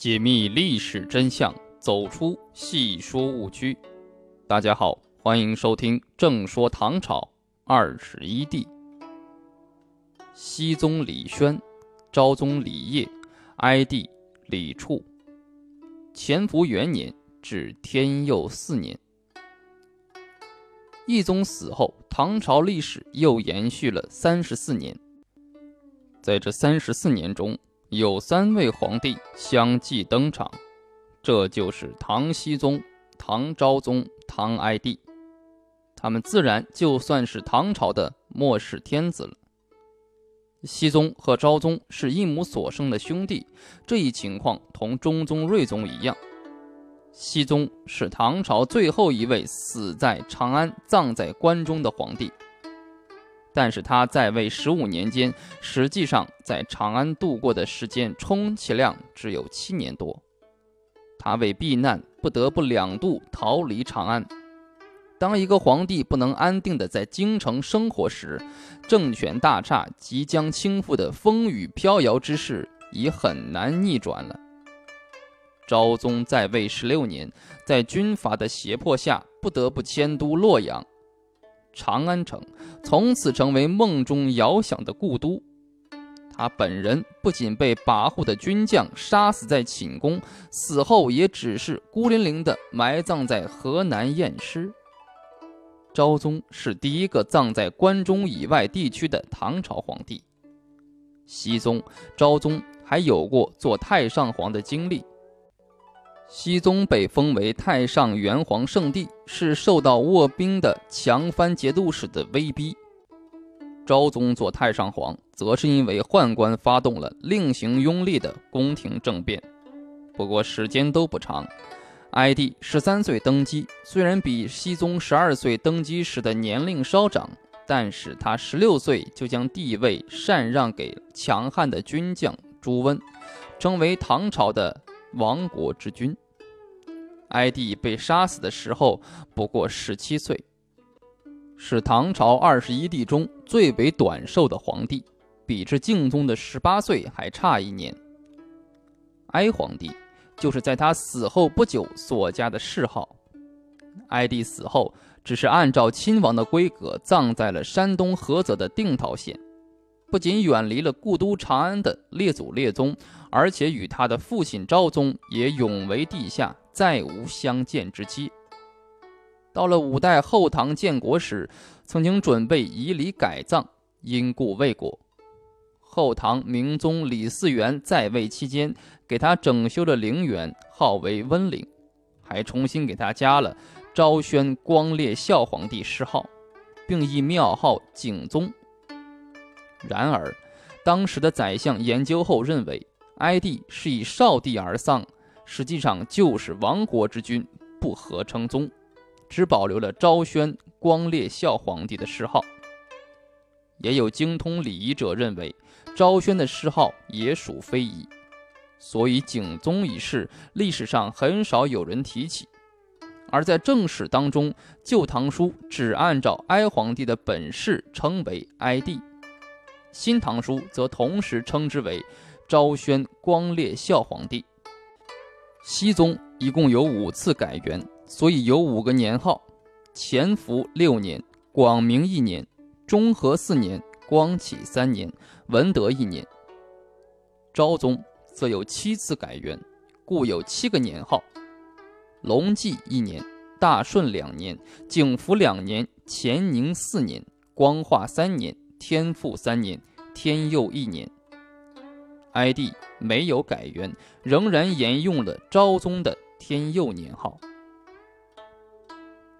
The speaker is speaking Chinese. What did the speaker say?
解密历史真相，走出戏说误区。大家好，欢迎收听《正说唐朝二十一帝》。熹宗李宣，昭宗李晔，哀帝李处。乾伏元年至天佑四年。懿宗死后，唐朝历史又延续了三十四年。在这三十四年中，有三位皇帝相继登场，这就是唐僖宗、唐昭宗、唐哀帝。他们自然就算是唐朝的末世天子了。熹宗和昭宗是一母所生的兄弟，这一情况同中宗、睿宗一样。熹宗是唐朝最后一位死在长安、葬在关中的皇帝。但是他在位十五年间，实际上在长安度过的时间充其量只有七年多。他为避难，不得不两度逃离长安。当一个皇帝不能安定的在京城生活时，政权大厦、即将倾覆的风雨飘摇之势已很难逆转了。昭宗在位十六年，在军阀的胁迫下，不得不迁都洛阳。长安城从此成为梦中遥想的故都。他本人不仅被跋扈的军将杀死在寝宫，死后也只是孤零零地埋葬在河南偃师。昭宗是第一个葬在关中以外地区的唐朝皇帝。熹宗、昭宗还有过做太上皇的经历。熹宗被封为太上元皇圣帝，是受到卧兵的强藩节度使的威逼；昭宗做太上皇，则是因为宦官发动了令行拥立的宫廷政变。不过时间都不长，哀帝十三岁登基，虽然比熹宗十二岁登基时的年龄稍长，但是他十六岁就将帝位禅让给强悍的军将朱温，成为唐朝的。亡国之君，哀帝被杀死的时候不过十七岁，是唐朝二十一帝中最为短寿的皇帝，比之敬宗的十八岁还差一年。哀皇帝就是在他死后不久所加的谥号。哀帝死后，只是按照亲王的规格葬在了山东菏泽的定陶县。不仅远离了故都长安的列祖列宗，而且与他的父亲昭宗也永为地下，再无相见之期。到了五代后唐建国时，曾经准备以礼改葬，因故未果。后唐明宗李嗣源在位期间，给他整修了陵园，号为温陵，还重新给他加了昭宣光烈孝皇帝谥号，并以庙号景宗。然而，当时的宰相研究后认为，哀帝是以少帝而丧，实际上就是亡国之君，不合称宗，只保留了昭宣光烈孝皇帝的谥号。也有精通礼仪者认为，昭宣的谥号也属非遗，所以景宗一事历史上很少有人提起。而在正史当中，《旧唐书》只按照哀皇帝的本氏称为哀帝。《新唐书》则同时称之为昭宣光烈孝皇帝。熹宗一共有五次改元，所以有五个年号：乾伏六年、广明一年、中和四年、光启三年、文德一年。昭宗则有七次改元，故有七个年号：隆纪一年、大顺两年、景福两年、乾宁四年、光化三年。天复三年，天佑一年。哀帝没有改元，仍然沿用了昭宗的天佑年号。